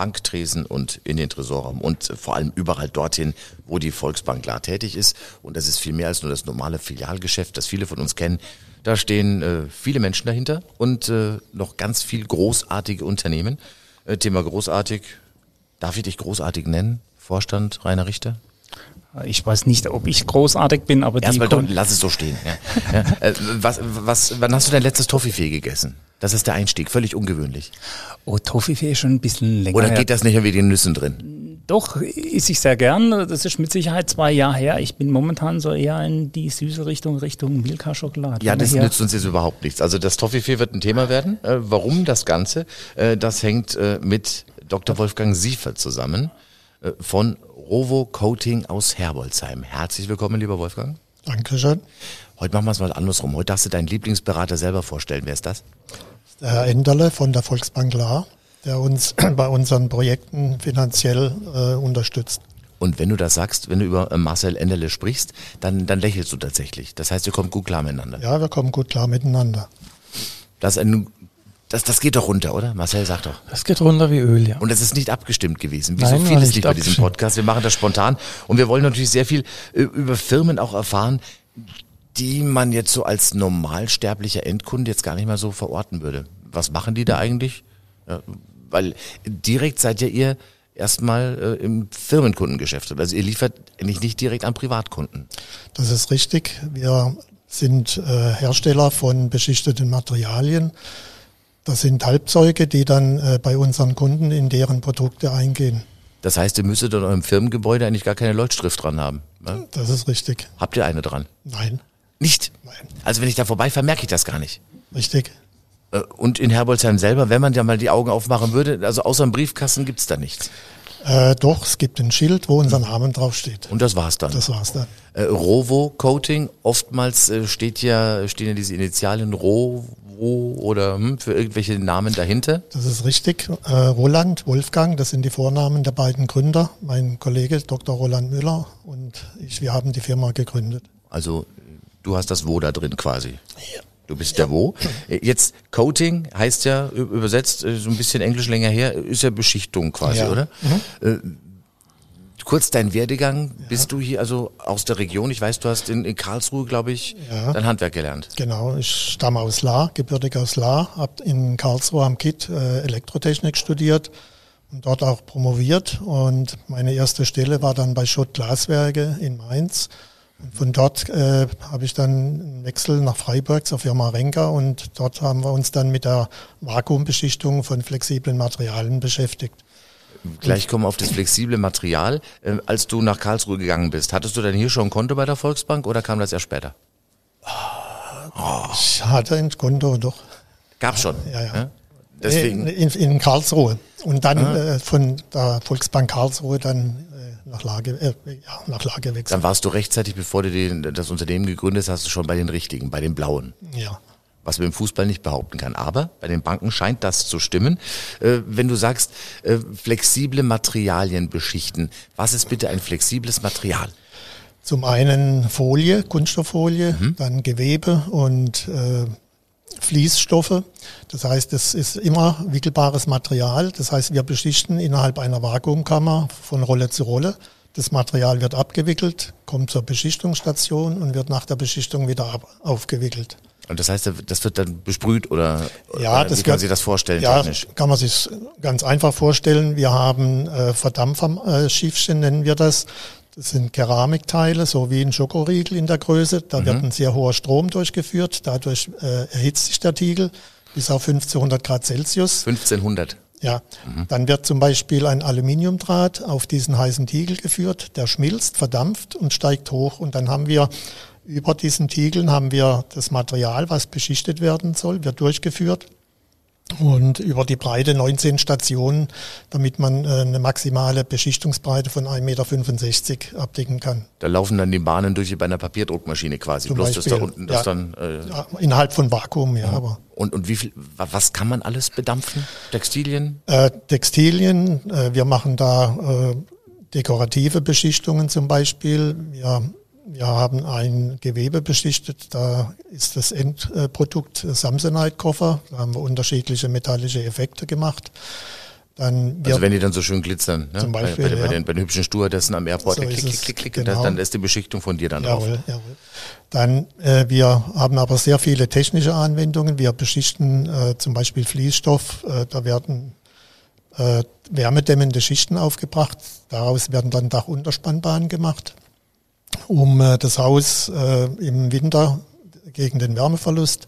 Banktresen und in den Tresorraum und vor allem überall dorthin, wo die Volksbank La tätig ist. Und das ist viel mehr als nur das normale Filialgeschäft, das viele von uns kennen. Da stehen äh, viele Menschen dahinter und äh, noch ganz viel großartige Unternehmen. Äh, Thema großartig. Darf ich dich großartig nennen? Vorstand Rainer Richter? Ich weiß nicht, ob ich großartig bin, aber Erstmal doch, lass es so stehen. Ja. ja. Äh, was, was, wann hast du dein letztes Toffifee gegessen? Das ist der Einstieg, völlig ungewöhnlich. Oh, Toffifee ist schon ein bisschen länger. Oder geht das nicht wie den Nüssen drin? Doch, esse ich sehr gern. Das ist mit Sicherheit zwei Jahre her. Ich bin momentan so eher in die süße Richtung, Richtung Milka-Schokolade. Ja, das nützt uns jetzt überhaupt nichts. Also das Toffifee wird ein Thema werden. Äh, warum das Ganze? Äh, das hängt äh, mit Dr. Wolfgang Siefer zusammen äh, von Rovo Coating aus Herbolzheim. Herzlich willkommen, lieber Wolfgang. Dankeschön. Heute machen wir es mal andersrum. Heute darfst du deinen Lieblingsberater selber vorstellen. Wer ist das? Der Herr Enderle von der Volksbank La, der uns bei unseren Projekten finanziell äh, unterstützt. Und wenn du das sagst, wenn du über äh, Marcel Enderle sprichst, dann, dann lächelst du tatsächlich. Das heißt, ihr kommt gut klar miteinander. Ja, wir kommen gut klar miteinander. Das, das, das geht doch runter, oder? Marcel sagt doch. Das geht runter wie Öl, ja. Und das ist nicht abgestimmt gewesen, wie Nein, so vieles nicht bei diesem Podcast. Wir machen das spontan und wir wollen natürlich sehr viel äh, über Firmen auch erfahren, die man jetzt so als normalsterblicher Endkunde jetzt gar nicht mal so verorten würde. Was machen die da eigentlich? Ja, weil direkt seid ja ihr erstmal äh, im Firmenkundengeschäft. Also ihr liefert eigentlich nicht direkt an Privatkunden. Das ist richtig. Wir sind äh, Hersteller von beschichteten Materialien. Das sind Halbzeuge, die dann äh, bei unseren Kunden in deren Produkte eingehen. Das heißt, ihr müsstet in eurem Firmengebäude eigentlich gar keine Leuchtschrift dran haben. Ne? Das ist richtig. Habt ihr eine dran? Nein. Nicht? Nein. Also wenn ich da vorbeifahre, merke ich das gar nicht. Richtig. Äh, und in Herbolzheim selber, wenn man ja mal die Augen aufmachen würde, also außer dem Briefkasten gibt's da nichts. Äh, doch, es gibt ein Schild, wo unser Name draufsteht. Und das war's dann. Das war's dann. Äh, Rovo Coating, oftmals äh, steht ja, stehen ja diese Initialien Rovo oder hm, für irgendwelche Namen dahinter. Das ist richtig. Äh, Roland, Wolfgang, das sind die Vornamen der beiden Gründer. Mein Kollege Dr. Roland Müller und ich, wir haben die Firma gegründet. Also du hast das Wo da drin quasi. Ja. Du bist ja. der Wo. Jetzt Coating heißt ja übersetzt äh, so ein bisschen Englisch länger her, ist ja Beschichtung quasi, ja. oder? Mhm. Äh, kurz dein Werdegang. Ja. Bist du hier also aus der Region? Ich weiß, du hast in, in Karlsruhe, glaube ich, ja. dein Handwerk gelernt. Genau, ich stamme aus La, gebürtig aus La, habe in Karlsruhe am KIT äh, Elektrotechnik studiert und dort auch promoviert. Und meine erste Stelle war dann bei Schott Glaswerke in Mainz. Von dort äh, habe ich dann einen Wechsel nach Freiburg zur Firma Renker und dort haben wir uns dann mit der Vakuumbeschichtung von flexiblen Materialien beschäftigt. Gleich kommen wir auf das flexible Material. Äh, als du nach Karlsruhe gegangen bist, hattest du dann hier schon ein Konto bei der Volksbank oder kam das erst später? Ich hatte ein Konto doch. Gab schon? Ja, ja. ja? Deswegen. In, in, Karlsruhe. Und dann ah. äh, von der Volksbank Karlsruhe dann nach Lage, äh, ja, nach Lage wechseln. Dann warst du rechtzeitig, bevor du den, das Unternehmen gegründet hast, hast du schon bei den richtigen, bei den blauen. Ja. Was man im Fußball nicht behaupten kann. Aber bei den Banken scheint das zu stimmen. Äh, wenn du sagst, äh, flexible Materialien beschichten, was ist bitte ein flexibles Material? Zum einen Folie, Kunststofffolie, mhm. dann Gewebe und äh, Fließstoffe. Das heißt, es ist immer wickelbares Material. Das heißt, wir beschichten innerhalb einer Vakuumkammer von Rolle zu Rolle. Das Material wird abgewickelt, kommt zur Beschichtungsstation und wird nach der Beschichtung wieder ab, aufgewickelt. Und das heißt, das wird dann besprüht oder, ja, oder das wie kann man sich das vorstellen? Ja, technisch? kann man sich ganz einfach vorstellen. Wir haben äh, Verdampferschiffchen, nennen wir das. Das sind Keramikteile, so wie ein Schokoriegel in der Größe. Da mhm. wird ein sehr hoher Strom durchgeführt. Dadurch äh, erhitzt sich der Tiegel bis auf 1500 Grad Celsius. 1500. Ja, mhm. dann wird zum Beispiel ein Aluminiumdraht auf diesen heißen Tiegel geführt, der schmilzt, verdampft und steigt hoch. Und dann haben wir über diesen Tiegeln haben wir das Material, was beschichtet werden soll, wird durchgeführt. Und über die Breite 19 Stationen, damit man äh, eine maximale Beschichtungsbreite von 1,65 Meter abdecken kann. Da laufen dann die Bahnen durch wie bei einer Papierdruckmaschine quasi. Zum Bloß Beispiel, das da unten, das ja. dann. Äh, Ja, Innerhalb von Vakuum, ja. Aber und, und wie viel, wa- was kann man alles bedampfen? Textilien? äh, Textilien, äh, wir machen da äh, dekorative Beschichtungen zum Beispiel. Wir, wir haben ein Gewebe beschichtet, da ist das Endprodukt äh, Samsonite-Koffer. Da haben wir unterschiedliche metallische Effekte gemacht. Dann Also wenn die dann so schön glitzern, ne? Zum Beispiel, bei, bei, bei, ja. den, bei den hübschen Stewardessen am Airport, So klick, klick, klick, klick, genau. dann, ist die Beschichtung von dir dann drauf. Jawohl, jawohl. Dann, äh, wir haben aber sehr viele technische Anwendungen. Wir beschichten äh, zum Beispiel Fließstoff. Äh, da werden äh, wärmedämmende Schichten aufgebracht. Daraus werden dann Dachunterspannbahnen gemacht, um äh, das Haus äh, im Winter gegen den Wärmeverlust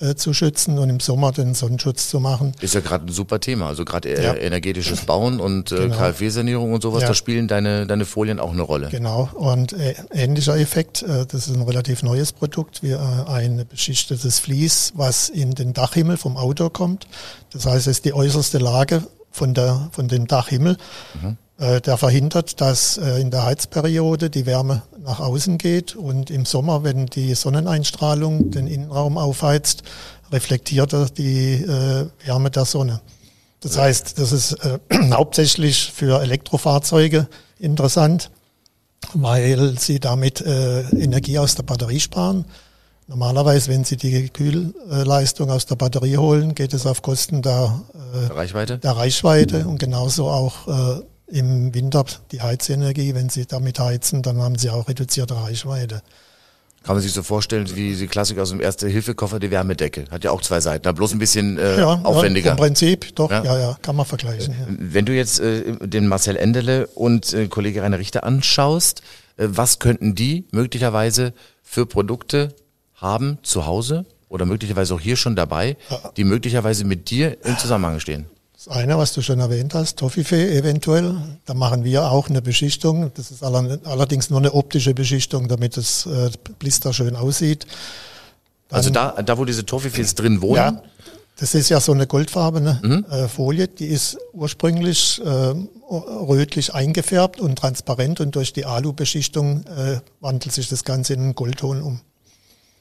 äh, zu schützen und im Sommer den Sonnenschutz zu machen. Ist ja gerade ein super Thema. Also gerade äh, Ja. energetisches Bauen und äh, Genau. KfW-Sanierung und sowas, Ja. da spielen deine, deine Folien auch eine Rolle. Genau, und äh, ähnlicher Effekt, das ist ein relativ neues Produkt, wie ein beschichtetes Vlies, was in den Dachhimmel vom Auto kommt. Das heißt, es ist die äußerste Lage von, der, von dem Dachhimmel. Äh, der verhindert, dass äh, in der Heizperiode die Wärme nach außen geht und im Sommer, wenn die Sonneneinstrahlung den Innenraum aufheizt, reflektiert er die äh, Wärme der Sonne. Das heißt, das ist äh, hauptsächlich für Elektrofahrzeuge interessant, weil sie damit äh, Energie aus der Batterie sparen. Normalerweise, wenn Sie die Kühlleistung aus der Batterie holen, geht es auf Kosten der, äh, Reichweite? der Reichweite und genauso auch äh, im Winter die Heizenergie. Wenn Sie damit heizen, dann haben Sie auch reduzierte Reichweite. Kann man sich so vorstellen, wie die Klassiker aus dem Erste-Hilfe-Koffer, die Wärmedecke. Hat ja auch zwei Seiten, aber bloß ein bisschen äh, Ja, aufwendiger. Ja, Im Prinzip, doch, Ja. ja, ja, kann man vergleichen. Ja. Wenn du jetzt äh, den Marcel Endele und äh, Kollege Rainer Richter anschaust, äh, was könnten die möglicherweise für Produkte haben zu Hause oder möglicherweise auch hier schon dabei, die möglicherweise mit dir im Zusammenhang stehen? Das eine, was du schon erwähnt hast, Toffifee eventuell, da machen wir auch eine Beschichtung. Das ist aller- allerdings nur eine optische Beschichtung, damit das äh, Blister schön aussieht. Also da, da wo diese Toffifees drin wohnen, Ja, das ist ja so eine goldfarbene Mhm. äh, Folie, die ist ursprünglich äh, rötlich eingefärbt und transparent und durch die Alu-Beschichtung äh, wandelt sich das Ganze in einen Goldton um.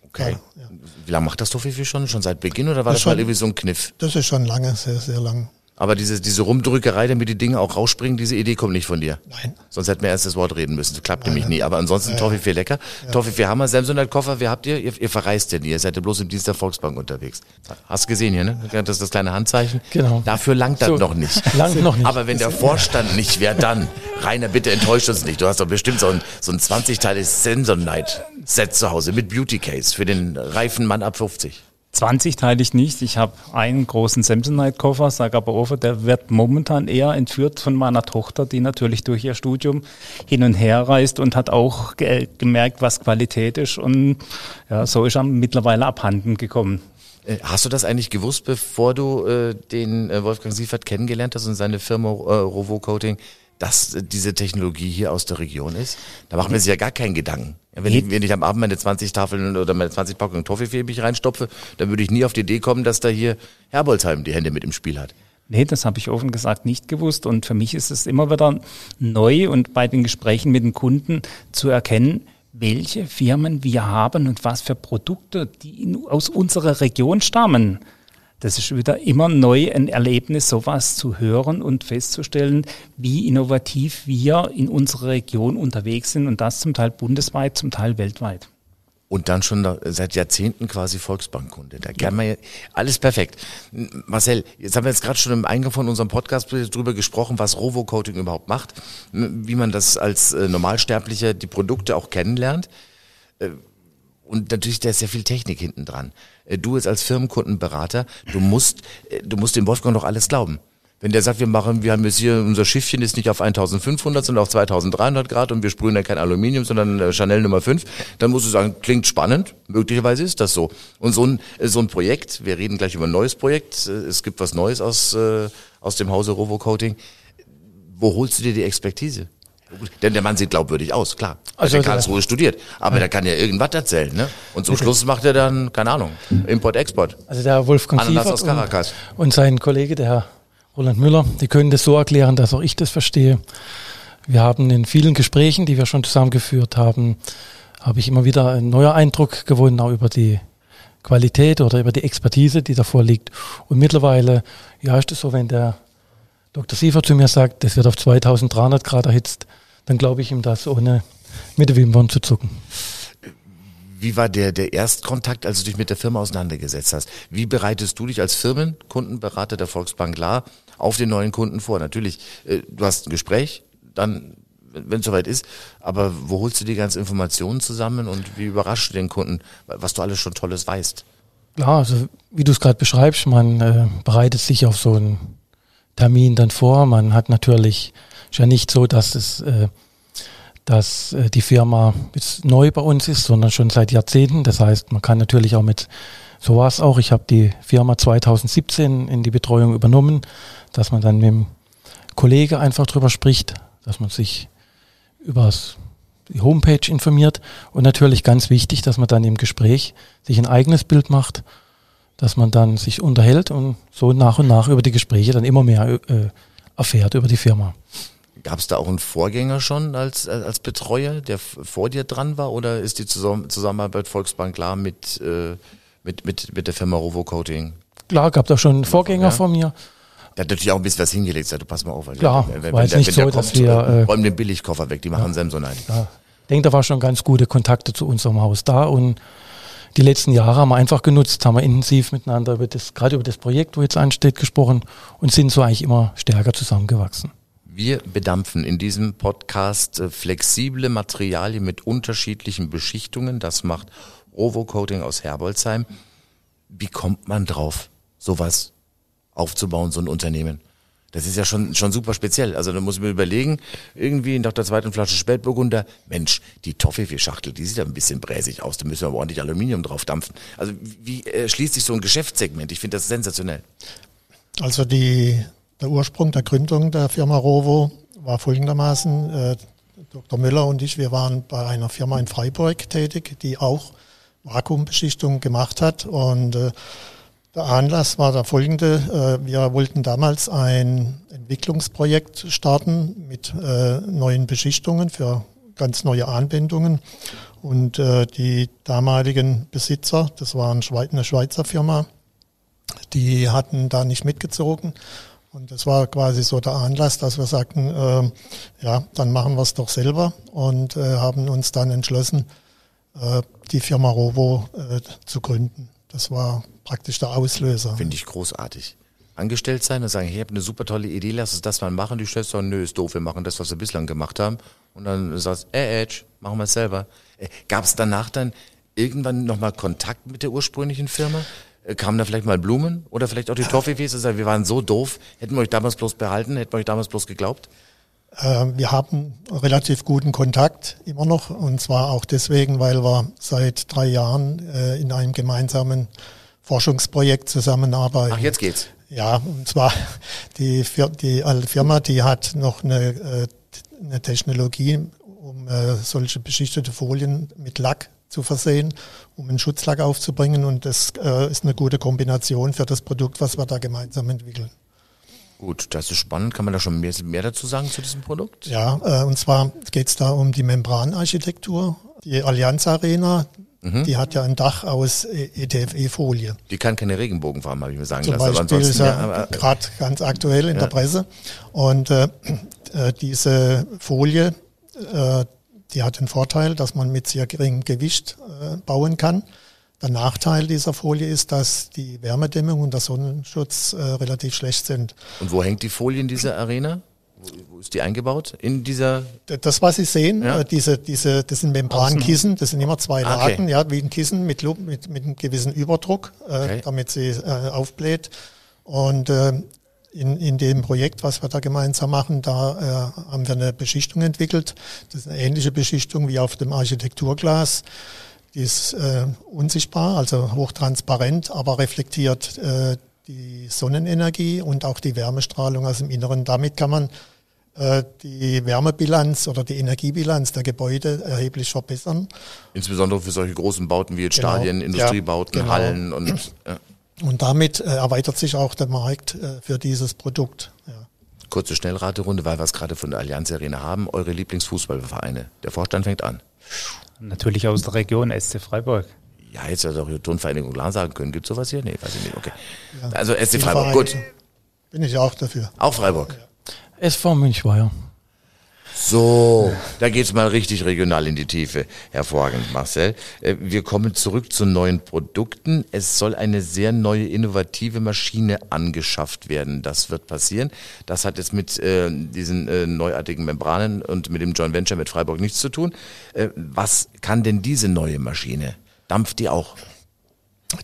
okay. Ja, ja. Wie lange macht das Toffifee schon? Schon seit Beginn oder war Das das mal schon- irgendwie so ein Kniff? Das ist schon lange, sehr, sehr lang. Aber diese, diese Rumdrückerei, damit die Dinge auch rausspringen, diese Idee kommt nicht von dir. Nein. Sonst hätten wir erst das Wort reden müssen. Das klappt nämlich nie. Aber ansonsten Toffifee lecker. Toffifee Hammer, Samsonite Koffer, wer habt ihr? ihr? Ihr verreist ja nie. Ihr seid ja bloß im Dienst der Volksbank unterwegs. Hast du gesehen hier, ne? Das ist das kleine Handzeichen. Genau. Dafür langt das So, noch nicht. langt noch nicht. Aber wenn der Vorstand nicht wäre, dann. Rainer, bitte enttäuscht uns nicht. Du hast doch bestimmt so ein, so ein 20-teiliges Samsonite-Set zu Hause mit Beauty Case für den reifen Mann ab 50. 20 teile ich nicht. Ich habe einen großen Samsonite-Koffer, offen, der wird momentan eher entführt von meiner Tochter, die natürlich durch ihr Studium hin und her reist und hat auch ge gemerkt, was Qualität ist. Und ja, so ist er mittlerweile abhanden gekommen. Äh, Hast du das eigentlich gewusst, bevor du äh, den äh, Wolfgang Siefert kennengelernt hast und seine Firma äh, Rovo Coating, dass äh, diese Technologie hier aus der Region ist? Da machen wir sich ja gar keinen Gedanken. Wenn, ich, wenn ich am Abend meine 20 Tafeln oder meine 20 Packungen Toffifee mich reinstopfe, dann würde ich nie auf die Idee kommen, dass da hier Herbolzheim die Hände mit im Spiel hat. Nee, das habe ich offen gesagt nicht gewusst. Und für mich ist es immer wieder neu und bei den Gesprächen mit den Kunden zu erkennen, welche Firmen wir haben und was für Produkte, die aus unserer Region stammen. Das ist wieder immer neu ein Erlebnis, sowas zu hören und festzustellen, wie innovativ wir in unserer Region unterwegs sind und das zum Teil bundesweit, zum Teil weltweit. Und dann schon da, seit Jahrzehnten quasi Volksbankkunde. Da kann man ja, alles perfekt. Marcel, jetzt haben wir jetzt gerade schon im Eingang von unserem Podcast drüber gesprochen, was Rovo-Coating überhaupt macht, wie man das als äh, Normalsterblicher die Produkte auch kennenlernt. Und natürlich, da ist sehr viel Technik hinten dran. Äh, Du jetzt als Firmenkundenberater, du musst, äh, du musst dem Wolfgang doch alles glauben. Wenn der sagt, wir machen, wir haben jetzt hier, unser Schiffchen ist nicht auf 1500, sondern auf 2300 Grad und wir sprühen da kein Aluminium, sondern äh, Chanel Nummer 5, dann musst du sagen, klingt spannend, möglicherweise ist das so. Und so ein, so ein Projekt, wir reden gleich über ein neues Projekt, es gibt was Neues aus, aus dem Hause Rovo Coating. Wo holst du dir die Expertise Denn der Mann sieht glaubwürdig aus, klar. Also Also der der- Karlsruhe studiert. Aber der kann ja irgendwas erzählen, ne? Und zum Schluss macht er dann, keine Ahnung, Import-Export. Also der Wolfgang Ananas aus Caracas. und, und sein Kollege, der Herr Roland Müller, die können das so erklären, dass auch ich das verstehe. Wir haben in vielen Gesprächen, die wir schon zusammengeführt haben, habe ich immer wieder einen neuer Eindruck gewonnen, auch über die Qualität oder über die Expertise, die davor liegt. Und mittlerweile, ja, ist es so, wenn der Dr. Siefert zu mir sagt, das wird auf 2300 Grad erhitzt, dann glaube ich ihm das, ohne mit den Wimpern zu zucken. Wie war der, der Erstkontakt, als du dich mit der Firma auseinandergesetzt hast? Wie bereitest du dich als Firmenkundenberater der Volksbank La auf den neuen Kunden vor? Natürlich, äh, du hast ein Gespräch, dann, wenn es soweit ist, aber wo holst du die ganzen Informationen zusammen und wie überraschst du den Kunden, was du alles schon Tolles weißt? Klar, also wie du es gerade beschreibst, man äh, bereitet sich auf so einen Termin dann vor. Man hat natürlich ist ja nicht so, dass es äh, dass äh, die Firma jetzt neu bei uns ist, sondern schon seit Jahrzehnten. Das heißt, man kann natürlich auch mit so war es auch. Ich habe die Firma 2017 in die Betreuung übernommen, dass man dann mit dem Kollege einfach drüber spricht, dass man sich über die Homepage informiert und natürlich ganz wichtig, dass man dann im Gespräch sich ein eigenes Bild macht, dass man dann sich unterhält und so nach und nach über die Gespräche dann immer mehr äh, erfährt über die Firma. Gab es da auch einen Vorgänger schon als, als Betreuer, der vor dir dran war, oder ist die Zusammen Zusammenarbeit Volksbank klar mit, äh, mit, mit, mit der Firma Rovo Coating? Klar, gab da schon einen Vorgänger Ja. von mir. Der hat natürlich auch ein bisschen was hingelegt, sagt, du pass mal auf. weil Klar, wenn, wenn, war jetzt der, nicht so, dass kommt, wir, äh, räumen den Billigkoffer weg, die machen Samson ein. Ja, ich denke, da war schon ganz gute Kontakte zu unserem Haus da und die letzten Jahre haben wir einfach genutzt, haben wir intensiv miteinander über das, gerade über das Projekt, wo jetzt ansteht, gesprochen und sind so eigentlich immer stärker zusammengewachsen. Wir bedampfen in diesem Podcast äh, flexible Materialien mit unterschiedlichen Beschichtungen. Das macht Rovo Coating aus Herbolzheim. Wie kommt man drauf, sowas aufzubauen, so ein Unternehmen? Das ist ja schon, schon super speziell. Also da muss ich mir überlegen, irgendwie nach der zweiten Flasche Spätburgunder, Mensch, die Toffifee-Schachtel, die sieht ja ein bisschen bräsig aus, da müssen wir aber ordentlich Aluminium drauf dampfen. Also wie äh, schließt sich so ein Geschäftssegment? Ich finde das sensationell. Also die, der Ursprung der Gründung der Firma Rovo war folgendermaßen, äh, Dr. Müller und ich, wir waren bei einer Firma in Freiburg tätig, die auch Vakuumbeschichtung gemacht hat und äh, der Anlass war der folgende. Äh, wir wollten damals ein Entwicklungsprojekt starten mit äh, neuen Beschichtungen für ganz neue Anwendungen. Und äh, die damaligen Besitzer, das war eine Schweizer Firma, die hatten da nicht mitgezogen. Und das war quasi so der Anlass, dass wir sagten, ja, dann machen wir es doch selber und haben uns dann entschlossen, die Firma Rovo zu gründen. Das war praktisch der Auslöser. Finde ich großartig. Angestellt sein und sagen, hey, ich habe eine super tolle Idee, lass uns das mal machen. Die stellst sagen, nö, ist doof, wir machen das, was wir bislang gemacht haben. Und dann sagst du, äh, Edge, machen wir es selber. Äh, Gab es danach dann irgendwann nochmal Kontakt mit der ursprünglichen Firma? Äh, Kamen da vielleicht mal Blumen oder vielleicht auch die Toffees und sagen, wir waren so doof, hätten wir euch damals bloß behalten, hätten wir euch damals bloß geglaubt? Äh, wir haben relativ guten Kontakt immer noch und zwar auch deswegen, weil wir seit drei Jahren äh, in einem gemeinsamen Forschungsprojekt zusammenarbeiten. Ach, jetzt geht's. Ja, und zwar die, die alte Firma, die hat noch eine, äh, eine Technologie, um äh, solche beschichtete Folien mit Lack zu versehen, um einen Schutzlack aufzubringen. Und das ist eine gute Kombination für das Produkt, was wir da gemeinsam entwickeln. Gut, das ist spannend. Kann man da schon mehr, mehr dazu sagen zu diesem Produkt? Ja, äh, und zwar geht es da um die Membranarchitektur. Die Allianz Arena, die hat ja ein Dach aus E- ETFE-Folie. Die kann keine Regenbogenfarben, habe ich mir sagen Zum lassen. Beispiel ist ja, aber, gerade ganz aktuell in Ja. der Presse. Und äh, äh, diese Folie, äh, die hat den Vorteil, dass man mit sehr geringem Gewicht äh, bauen kann. Der Nachteil dieser Folie ist, dass die Wärmedämmung und der Sonnenschutz äh, relativ schlecht sind. und wo hängt die Folie in dieser Arena? Wo, ist die eingebaut? In dieser Das, was Sie sehen, Ja. äh, diese, diese, das sind Membrankissen, das sind immer zwei Ah, okay. Lagen, ja, wie ein Kissen mit, mit, mit einem gewissen Überdruck, äh, Okay. damit sie äh, aufbläht. Und äh, in, in dem Projekt, was wir da gemeinsam machen, da äh, haben wir eine Beschichtung entwickelt. Das ist eine ähnliche Beschichtung wie auf dem Architekturglas. Die ist äh, unsichtbar, also hochtransparent, aber reflektiert äh, die Sonnenenergie und auch die Wärmestrahlung aus dem Inneren. Damit kann man äh, die Wärmebilanz oder die Energiebilanz der Gebäude erheblich verbessern. Insbesondere für solche großen Bauten wie jetzt Genau. Stadien, Industriebauten, Ja, genau. Hallen und ja. Und damit äh, erweitert sich auch der Markt äh, für dieses Produkt. Ja. kurze Schnellraterunde, weil wir es gerade von der Allianz Arena haben. Eure Lieblingsfußballvereine. Der Vorstand fängt an. Natürlich aus der Region SC Freiburg. Ja, jetzt also auch die Turnvereinigung klar sagen können. Gibt sowas hier? Nee, weiß ich nicht. Okay. Also SC Freiburg, gut. Bin ich auch dafür. Auch Freiburg. SV Münchweier. So, da geht's mal richtig regional in die Tiefe. Hervorragend, Marcel. Äh, Wir kommen zurück zu neuen Produkten. Es soll eine sehr neue, innovative Maschine angeschafft werden. Das wird passieren. Das hat jetzt mit äh, diesen äh, neuartigen Membranen und mit dem Joint Venture mit Freiburg nichts zu tun. Äh, was kann denn diese neue Maschine? Dampft die auch?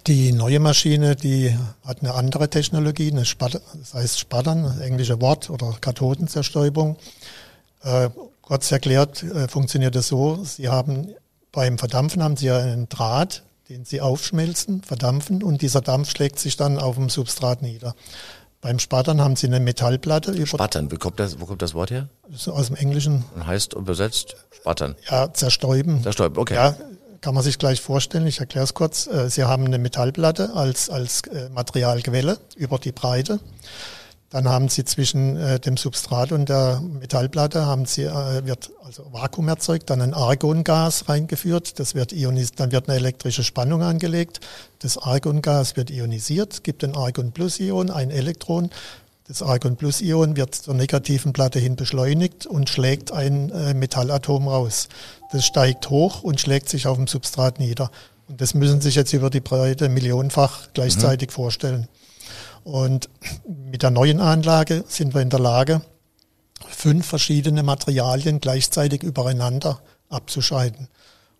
Die neue Maschine, die hat eine andere Technologie, eine Spat das heißt Spattern, das englische Wort, oder Kathodenzerstäubung. Äh, kurz erklärt äh, funktioniert es so, Sie haben beim Verdampfen haben Sie einen Draht, den Sie aufschmelzen, verdampfen und dieser Dampf schlägt sich dann auf dem Substrat nieder. Beim Spattern haben Sie eine Metallplatte Spattern, wo kommt das, wo kommt das Wort her? so aus dem Englischen, Und heißt übersetzt Spattern. ja, zerstäuben. Zerstäuben, okay. Ja, kann man sich gleich vorstellen. Ich erkläre es kurz. Äh, Sie haben eine Metallplatte als, als äh, Materialquelle über die Breite. Dann haben Sie zwischen äh, dem Substrat und der Metallplatte haben Sie, äh, wird also Vakuum erzeugt, dann ein Argongas reingeführt. Das wird ionisiert, dann wird eine elektrische Spannung angelegt. Das Argongas wird ionisiert, gibt ein Argon-Plus-Ion, ein Elektron. Das Argon-Plus-Ion wird zur negativen Platte hin beschleunigt und schlägt ein äh, Metallatom raus. Das steigt hoch und schlägt sich auf dem Substrat nieder. Und das müssen Sie sich jetzt über die Breite millionenfach gleichzeitig vorstellen. Und mit der neuen Anlage sind wir in der Lage, fünf verschiedene Materialien gleichzeitig übereinander abzuscheiden.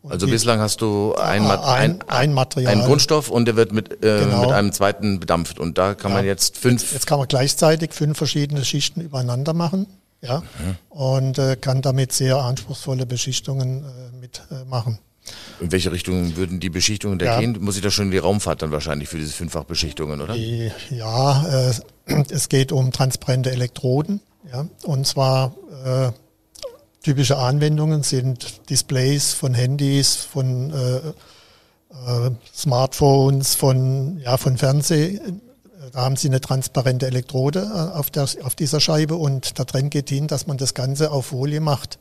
Und Also bislang hast du ein, ein, ein Material. Einen Grundstoff und der wird mit, äh, Genau. mit einem zweiten bedampft. Und da kann man jetzt fünf. Jetzt kann man gleichzeitig fünf verschiedene Schichten übereinander machen. Ja, Mhm. und äh, kann damit sehr anspruchsvolle Beschichtungen äh, mitmachen. In welche Richtung würden die Beschichtungen da Ja. gehen? Muss ich da schon in die Raumfahrt dann wahrscheinlich für diese Fünffachbeschichtungen, oder? Die, ja, äh, es geht um transparente Elektroden. Ja, und zwar äh, typische Anwendungen sind Displays von Handys, von äh, äh, Smartphones, von, ja, von Fernseh. Da haben Sie eine transparente Elektrode äh, auf, der, auf dieser Scheibe und da drin geht hin, dass man das Ganze auf Folie macht,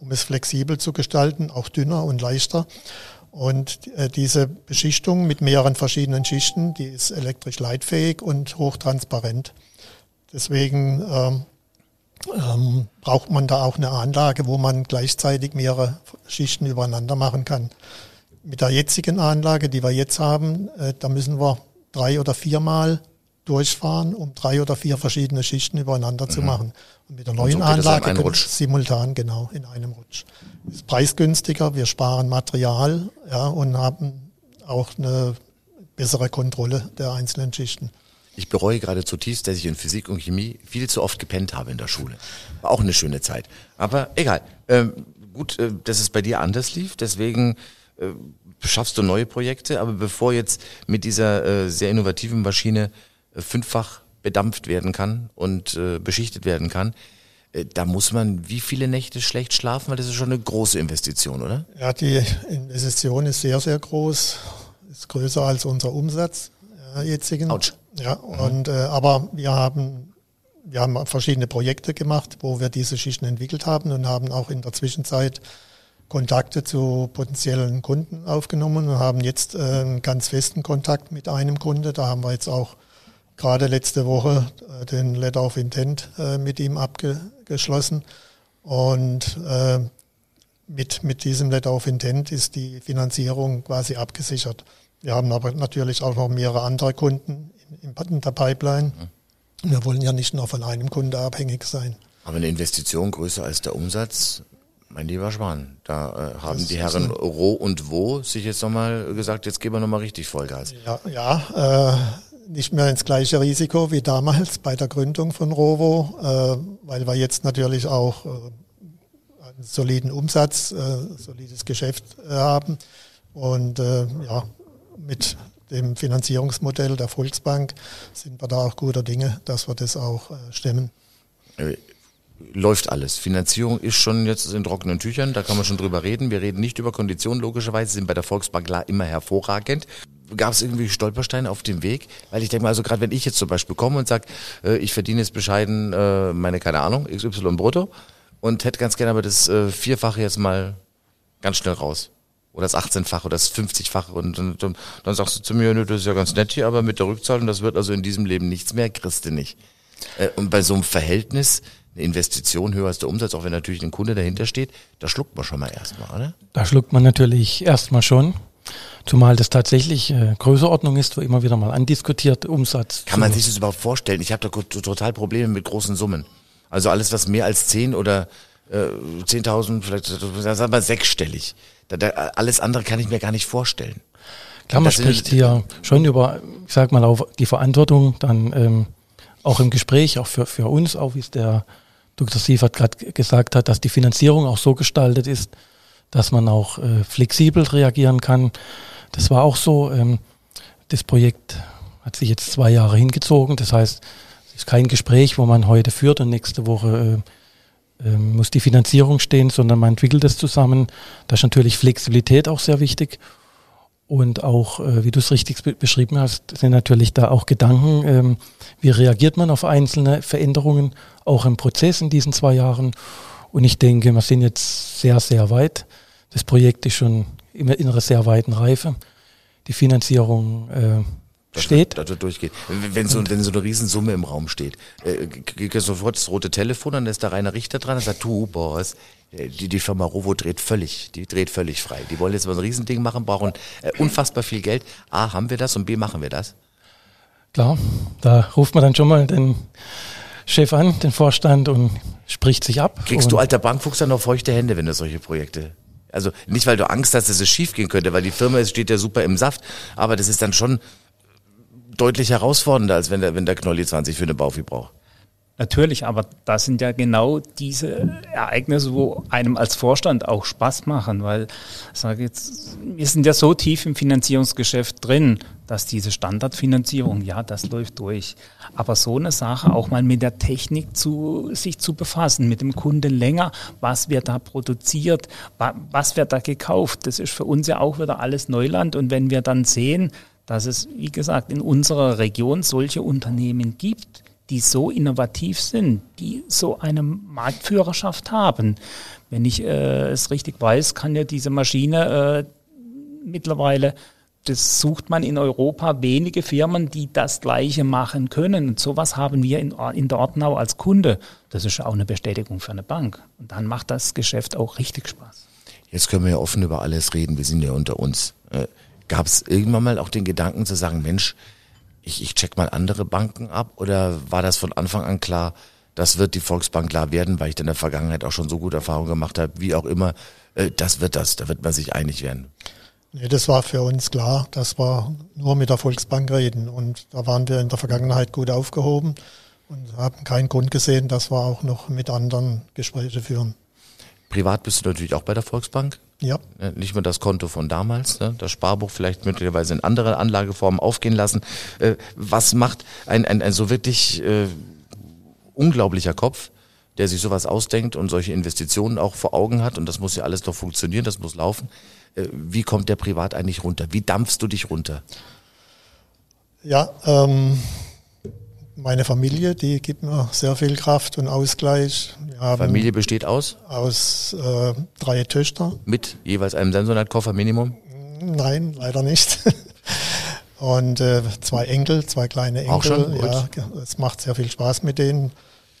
um es flexibel zu gestalten, auch dünner und leichter. Und äh, diese Beschichtung mit mehreren verschiedenen Schichten, die ist elektrisch leitfähig und hochtransparent. Deswegen ähm, ähm, braucht man da auch eine Anlage, wo man gleichzeitig mehrere Schichten übereinander machen kann. Mit der jetzigen Anlage, die wir jetzt haben, äh, da müssen wir drei oder viermal durchfahren, um drei oder vier verschiedene Schichten übereinander zu machen. Und mit der so neuen in Anlage simultan, genau, in einem Rutsch. Ist preisgünstiger, wir sparen Material ja, und haben auch eine bessere Kontrolle der einzelnen Schichten. Ich bereue gerade zutiefst, dass ich in Physik und Chemie viel zu oft gepennt habe in der Schule. War auch eine schöne Zeit. Aber egal. Ähm, gut, äh, dass es bei dir anders lief. Deswegen äh, schaffst du neue Projekte. Aber bevor jetzt mit dieser äh, sehr innovativen Maschine fünffach bedampft werden kann und äh, beschichtet werden kann, äh, da muss man wie viele Nächte schlecht schlafen? Weil das ist schon eine große Investition, oder? Ja, die Investition ist sehr, sehr groß, ist größer als unser Umsatz äh, jetzigen. Autsch. Ja, und äh, aber wir haben wir haben verschiedene Projekte gemacht, wo wir diese Schichten entwickelt haben und haben auch in der Zwischenzeit Kontakte zu potenziellen Kunden aufgenommen und haben jetzt äh, einen ganz festen Kontakt mit einem Kunde. Da haben wir jetzt auch gerade letzte Woche äh, den Letter of Intent äh, mit ihm abgeschlossen. Und äh, mit, mit diesem Letter of Intent ist die Finanzierung quasi abgesichert. Wir haben aber natürlich auch noch mehrere andere Kunden in, in der Pipeline. Wir wollen ja nicht nur von einem Kunde abhängig sein. Aber eine Investition größer als der Umsatz, mein lieber Schwan, da äh, haben Das die Herren Roh und Wo sich jetzt nochmal gesagt, jetzt geben wir nochmal richtig Vollgas. Ja, ja äh, nicht mehr ins gleiche Risiko wie damals bei der Gründung von Rovo, äh, weil wir jetzt natürlich auch äh, einen soliden Umsatz, äh, solides Geschäft äh, haben. Und äh, ja, mit dem Finanzierungsmodell der Volksbank sind wir da auch guter Dinge, dass wir das auch äh, stemmen. Läuft alles. Finanzierung ist schon jetzt in trockenen Tüchern, da kann man schon drüber reden. Wir reden nicht über Konditionen, logischerweise sind bei der Volksbank immer hervorragend. Gab es irgendwie Stolpersteine auf dem Weg? Weil ich denke mal, also gerade wenn ich jetzt zum Beispiel komme und sage, äh, ich verdiene jetzt bescheiden äh, meine, keine Ahnung, XY brutto und hätte ganz gerne aber das äh, Vierfache jetzt mal ganz schnell raus. Oder das 18-fache oder das 50-fache und, und, und, dann sagst du zu mir, das ist ja ganz nett hier, aber mit der Rückzahlung, das wird also in diesem Leben nichts mehr, kriegst nicht. Äh, und bei so einem Verhältnis, eine Investition höher als der Umsatz, auch wenn natürlich ein Kunde dahinter steht, da schluckt man schon mal erstmal, oder? Da schluckt man natürlich erstmal schon. Zumal das tatsächlich äh, Größeordnung ist, wo immer wieder mal andiskutiert, Umsatz. Kann man sich das überhaupt vorstellen? Ich habe da total Probleme mit großen Summen. Also alles, was mehr als 10 oder äh, 10.000, vielleicht sagen wir sechsstellig. Da, da, alles andere kann ich mir gar nicht vorstellen. Klar, man spricht hier schon über, ich sag mal, auch die Verantwortung dann ähm, auch im Gespräch, auch für, für uns, auch wie es der Dr. Siefert gerade gesagt hat, dass die Finanzierung auch so gestaltet ist, dass man auch äh, flexibel reagieren kann. Das war auch so. Ähm, das Projekt hat sich jetzt zwei Jahre hingezogen. Das heißt, es ist kein Gespräch, wo man heute führt und nächste Woche äh, äh, muss die Finanzierung stehen, sondern man entwickelt es zusammen. Da ist natürlich Flexibilität auch sehr wichtig. Und auch, äh, wie du es richtig beschrieben hast, sind natürlich da auch Gedanken, ähm, wie reagiert man auf einzelne Veränderungen, auch im Prozess in diesen zwei Jahren. Und ich denke, wir sind jetzt sehr, sehr weit. Das Projekt ist schon in einer sehr weiten Reife. Die Finanzierung äh, steht. Wird, das durchgeht. Wenn so, wenn so eine Riesensumme im Raum steht, äh, geht sofort das rote Telefon, dann ist da Rainer Richter dran und sagt, du, Boris, äh, die, die Firma Rovo dreht völlig, die dreht völlig frei. Die wollen jetzt mal ein Riesending machen, brauchen äh, unfassbar viel Geld. A, haben wir das und B, machen wir das? Klar, da ruft man dann schon mal den Chef an, den Vorstand und spricht sich ab. Kriegst du alter Bankfuchs dann noch feuchte Hände, wenn du solche Projekte also nicht, weil du Angst hast, dass es schief gehen könnte, weil die Firma steht ja super im Saft, aber das ist dann schon deutlich herausfordernder, als wenn der, wenn der Knolli 20 für eine Baufi braucht. Natürlich, aber das sind ja genau diese Ereignisse, wo einem als Vorstand auch Spaß machen, weil sage jetzt, wir sind ja so tief im Finanzierungsgeschäft drin, dass diese Standardfinanzierung, ja, das läuft durch. Aber so eine Sache, auch mal mit der Technik zu sich zu befassen, mit dem Kunden länger, was wird da produziert, was wird da gekauft, das ist für uns ja auch wieder alles Neuland. Und wenn wir dann sehen, dass es, wie gesagt, in unserer Region solche Unternehmen gibt, die so innovativ sind, die so eine Marktführerschaft haben. Wenn ich äh, es richtig weiß, kann ja diese Maschine äh, mittlerweile, das sucht man in Europa wenige Firmen, die das Gleiche machen können. Und sowas haben wir in, in Dortnau als Kunde. Das ist auch eine Bestätigung für eine Bank. Und dann macht das Geschäft auch richtig Spaß. Jetzt können wir ja offen über alles reden. Wir sind ja unter uns. Äh, Gab es irgendwann mal auch den Gedanken zu sagen, Mensch, ich, ich check mal andere Banken ab oder war das von Anfang an klar, das wird die Volksbank klar werden, weil ich in der Vergangenheit auch schon so gute Erfahrungen gemacht habe, wie auch immer, äh, das wird das, da wird man sich einig werden. Nee, das war für uns klar, dass wir nur mit der Volksbank reden und da waren wir in der Vergangenheit gut aufgehoben und haben keinen Grund gesehen, dass wir auch noch mit anderen Gespräche führen. Privat bist du natürlich auch bei der Volksbank. Ja. Nicht nur das Konto von damals, ne? das Sparbuch vielleicht möglicherweise in andere Anlageformen aufgehen lassen. Äh, was macht ein, ein, ein so wirklich äh, unglaublicher Kopf, der sich sowas ausdenkt und solche Investitionen auch vor Augen hat und das muss ja alles doch funktionieren, das muss laufen. Äh, wie kommt der privat eigentlich runter? Wie dampfst du dich runter? Ja, ähm, meine Familie, die gibt mir sehr viel Kraft und Ausgleich. Familie besteht aus? Aus äh, drei Töchter. Mit jeweils einem Sensorat-Koffer Minimum? Nein, leider nicht. und äh, zwei Enkel, zwei kleine Enkel. Auch schon? Ja, es macht sehr viel Spaß mit denen.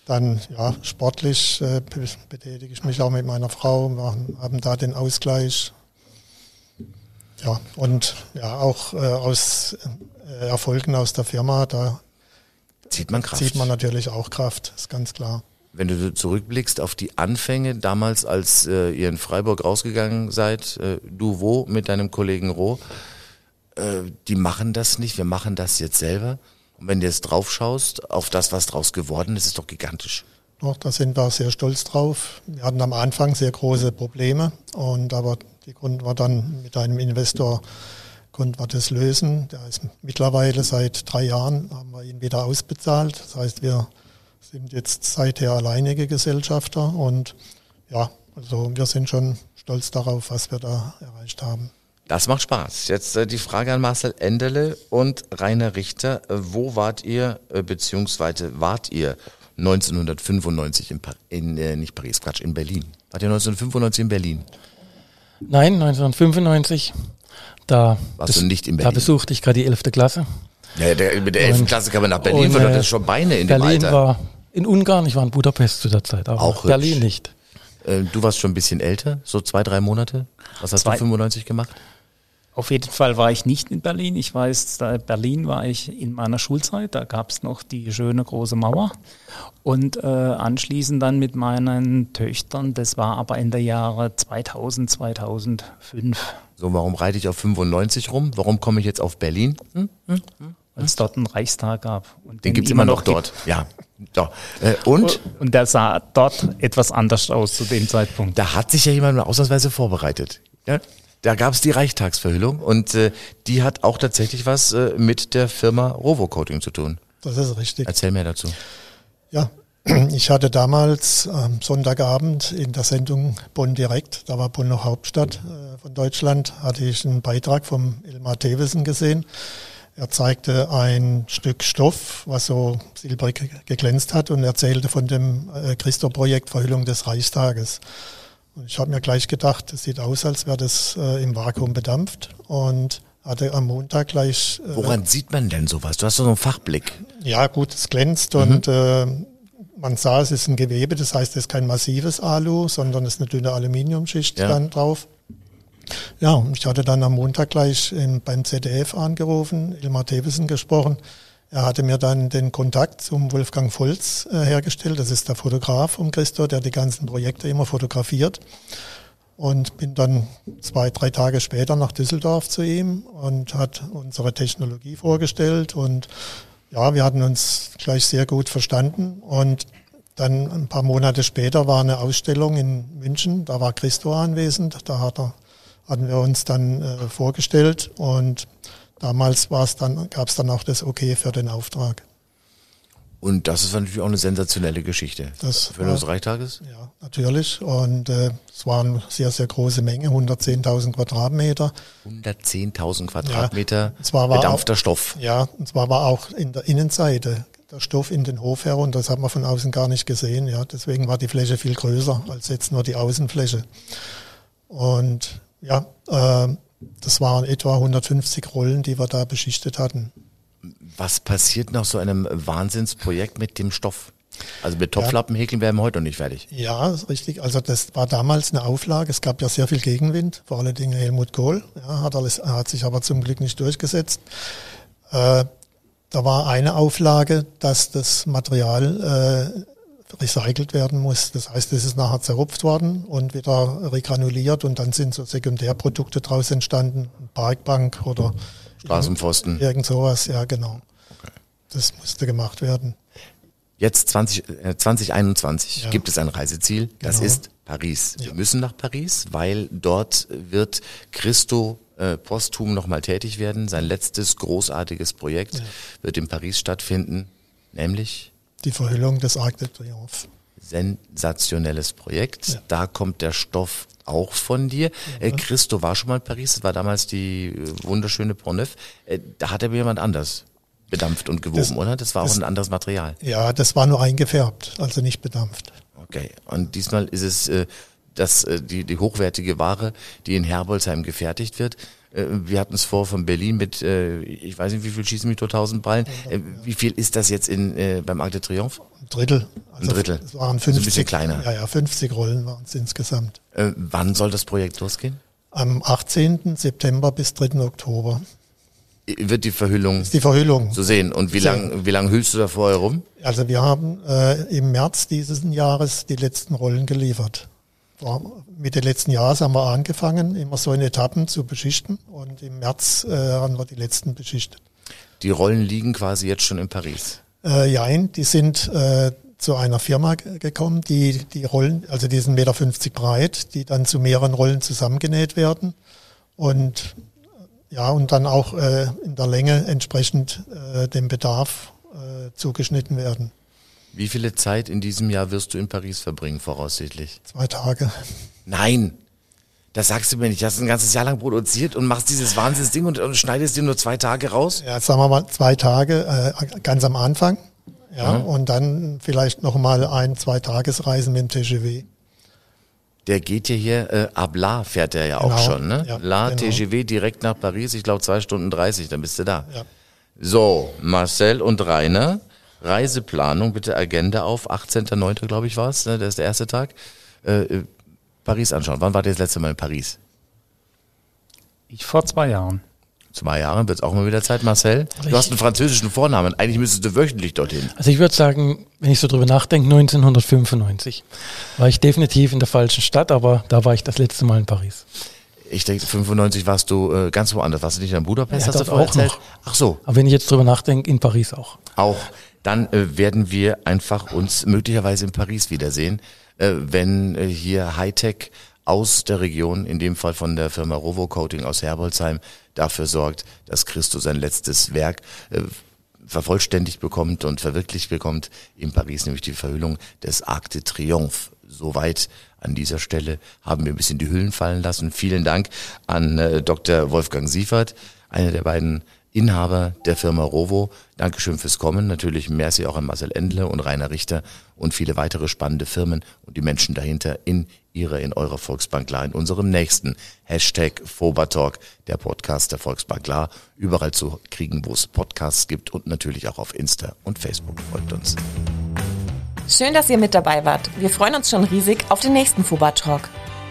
Dann ja, sportlich äh, betätige ich mich auch mit meiner Frau, wir haben da den Ausgleich. Ja, und ja, auch äh, aus äh, Erfolgen aus der Firma, da Zieht man Kraft. Zieht man natürlich auch Kraft, ist ganz klar. Wenn du zurückblickst auf die Anfänge damals, als äh, ihr in Freiburg rausgegangen seid, äh, du wo mit deinem Kollegen Roh, äh, die machen das nicht, wir machen das jetzt selber. Und wenn du jetzt drauf schaust, auf das, was draus geworden ist, ist doch gigantisch. Doch, da sind wir sehr stolz drauf. Wir hatten am Anfang sehr große Probleme und aber die konnten wir dann mit einem Investor konnten wir das lösen. Der ist mittlerweile seit drei Jahren, haben wir ihn wieder ausbezahlt. Das heißt, wir sind jetzt seither alleinige Gesellschafter und ja, also wir sind schon stolz darauf, was wir da erreicht haben. Das macht Spaß. Jetzt äh, die Frage an Marcel Endele und Rainer Richter. Äh, wo wart ihr, äh, beziehungsweise wart ihr 1995 in, pa in äh, nicht Paris, Quatsch, in Berlin? Wart ihr 1995 in Berlin? Nein, 1995. Da, Warst du nicht in Berlin? da besuchte ich gerade die 11. Klasse. Ja, der, mit der 11. Und- Klasse kann man nach Berlin, und, weil äh, das ist schon Beine in Berlin dem Alter. war in Ungarn, ich war in Budapest zu der Zeit, aber Auch Berlin hübsch. nicht. Äh, du warst schon ein bisschen älter, so zwei, drei Monate. Was hast Zwei. du 95 gemacht? Auf jeden Fall war ich nicht in Berlin. Ich weiß, da Berlin war ich in meiner Schulzeit. Da gab es noch die schöne große Mauer. Und äh, anschließend dann mit meinen Töchtern, das war aber in der Jahre 2000, 2005, So, warum reite ich auf 95 rum? Warum komme ich jetzt auf Berlin? Hm? Als es dort einen Reichstag gab. Und Den gibt's immer noch dort. Ja. So. Äh, und Gibt. Und der sah dort etwas anders aus zu dem Zeitpunkt. da hat sich ja jemand mal ausnahmsweise vorbereitet. Ja? Da gab es die Reichstagsverhüllung und äh, die hat auch tatsächlich was äh, mit der Firma Rovo-Coating zu tun. Das ist richtig. Erzähl mehr dazu. Ja, ich hatte damals am Sonntagabend in der Sendung Bonn direkt, da war Bonn noch Hauptstadt äh, von Deutschland, hatte ich einen Beitrag vom Elmar Thewissen gesehen. Er zeigte ein Stück Stoff, was so silbrig geglänzt hat und erzählte von dem äh, Christo-Projekt Verhüllung des Reichstages. Und ich habe mir gleich gedacht, es sieht aus, als wäre das äh, im Vakuum bedampft und hatte am Montag gleich äh, Woran sieht man denn sowas? Du hast doch so einen Fachblick. ja, gut, es glänzt und äh, man sah, es ist ein Gewebe, das heißt, es ist kein massives Alu, sondern es ist eine dünne Aluminiumschicht Ja. dann drauf. Ja, ich hatte dann am Montag gleich im, beim ZDF angerufen, Ilmar Thewissen gesprochen. Er hatte mir dann den Kontakt zum Wolfgang Volz äh, hergestellt. Das ist der Fotograf vom Christo, der die ganzen Projekte immer fotografiert. Und bin dann zwei, drei Tage später nach Düsseldorf zu ihm und hat unsere Technologie vorgestellt. Und ja, wir hatten uns gleich sehr gut verstanden. Und dann ein paar Monate später war eine Ausstellung in München. Da war Christo anwesend. Da hat er, hatten wir uns dann äh, vorgestellt. Und damals war es dann, gab es dann auch das Okay für den Auftrag. Und das ist natürlich auch eine sensationelle Geschichte. Das Für war- Reichstages? Ja, natürlich. Und äh, es war eine sehr, sehr große Menge, 110.000 Quadratmeter. 110.000 Quadratmeter und zwar war bedampfter Stoff. Ja, und zwar war auch in der Innenseite der Stoff in den Hof her und das hat man von außen gar nicht gesehen. Ja, deswegen war die Fläche viel größer als jetzt nur die Außenfläche. Und ja, äh, das waren etwa 150 Rollen, die wir da beschichtet hatten. Was passiert nach so einem Wahnsinnsprojekt mit dem Stoff? Also mit Topflappen häkeln werden wir heute noch nicht fertig. Ja, ist richtig. Also das war damals eine Auflage. Es gab ja sehr viel Gegenwind, vor allen Dingen Helmut Kohl. Ja, hat, alles, hat sich aber zum Glück nicht durchgesetzt. Äh, da war eine Auflage, dass das Material äh, recycelt werden muss. Das heißt, es ist nachher zerrupft worden und wieder regranuliert und dann sind so Sekundärprodukte daraus entstanden, Parkbank oder Straßenpfosten. irgend sowas. Ja, genau. Das musste gemacht werden. Jetzt 20, äh, 2021 Ja. gibt es ein Reiseziel, das Genau. ist Paris. Wir Ja. müssen nach Paris, weil dort wird Christo äh, posthum nochmal tätig werden. Sein letztes großartiges Projekt wird in Paris stattfinden, nämlich Die Verhüllung des Arc de Triomphe. sensationelles Projekt. Ja. Da kommt der Stoff auch von dir. Äh, Christo war schon mal in Paris, das war damals die äh, wunderschöne Portneuf. Äh, da hat er jemand anders bedampft und gewoben, Das- oder? Das war auch das- ein anderes Material. Ja, das war nur eingefärbt, also nicht bedampft. Okay, und diesmal ist es äh, das, äh, die, die hochwertige Ware, die in Herbolzheim gefertigt wird. Äh, wir hatten es vor von Berlin mit, äh, ich weiß nicht, wie viel schießen mich durch 1000 Ballen. Äh, wie viel ist das jetzt in, äh, beim Arc de Triomphe? Ein Drittel. Also Ein Drittel. Es waren Also ein 50, bisschen kleiner. Ja, ja, 50 Rollen waren es insgesamt. Äh, wann soll das Projekt losgehen? Am 18. September bis 3. Oktober. Wird die Verhüllung ist die Verhüllung. so sehen? Und wie lang, wie lang hüllst du da vorher rum? Also wir haben äh, im März dieses Jahres die letzten Rollen geliefert. War, Mitte letzten Jahres haben wir angefangen, immer so in Etappen zu beschichten und im März äh, haben wir die letzten beschichtet. Die Rollen liegen quasi jetzt schon in Paris. Äh, jein, die sind äh, zu einer Firma ge- gekommen, die die Rollen, also die sind 1,50 Meter breit, die dann zu mehreren Rollen zusammengenäht werden und ja, und dann auch äh, in der Länge entsprechend äh, dem Bedarf äh, zugeschnitten werden. Wie viele Zeit in diesem Jahr wirst du in Paris verbringen, voraussichtlich? Zwei Tage. Nein. Das sagst du mir nicht. Du hast ein ganzes Jahr lang produziert und machst dieses Wahnsinnsding und, und schneidest dir nur zwei Tage raus? Ja, sagen wir mal zwei Tage äh, ganz am Anfang. Ja, mhm. und dann vielleicht noch mal ein, zwei Tagesreisen mit dem TGV. Der geht ja hier, äh, ab La fährt er ja genau. auch schon, ne? Ja, La, genau. TGV direkt nach Paris, ich glaube zwei Stunden dreißig, dann bist du da. Ja. So, Marcel und Rainer, Reiseplanung, bitte Agenda auf, 18.09. glaube ich war es, ne? das ist der erste Tag. Äh, äh, Paris anschauen. Wann war das letzte Mal in Paris? Ich vor zwei Jahren. Zwei Jahren wird es auch mal wieder Zeit, Marcel. Du hast einen französischen Vornamen. Eigentlich müsstest du wöchentlich dorthin. Also ich würde sagen, wenn ich so drüber nachdenke, 1995 war ich definitiv in der falschen Stadt, aber da war ich das letzte Mal in Paris. Ich denke, 95 warst du äh, ganz woanders. Warst du nicht in Budapest? Ja, hast du auch erzählt? Noch. Ach so. Aber wenn ich jetzt drüber nachdenke, in Paris auch. Auch. Dann äh, werden wir einfach uns möglicherweise in Paris wiedersehen, äh, wenn äh, hier Hightech aus der Region, in dem Fall von der Firma Rovo Coating aus Herbolzheim, dafür sorgt, dass Christus sein letztes Werk äh, vervollständigt bekommt und verwirklicht bekommt in Paris, nämlich die Verhüllung des Arc de Triomphe. Soweit an dieser Stelle haben wir ein bisschen die Hüllen fallen lassen. Vielen Dank an äh, Dr. Wolfgang Siefert, einer der beiden Inhaber der Firma Rovo. Dankeschön fürs Kommen. Natürlich merci auch an Marcel Endle und Rainer Richter und viele weitere spannende Firmen und die Menschen dahinter in ihrer, in eurer Volksbank Klar, in unserem nächsten Hashtag Fobertalk, der Podcast der Volksbank Klar, überall zu kriegen, wo es Podcasts gibt und natürlich auch auf Insta und Facebook. Folgt uns. Schön, dass ihr mit dabei wart. Wir freuen uns schon riesig auf den nächsten Fuba Talk.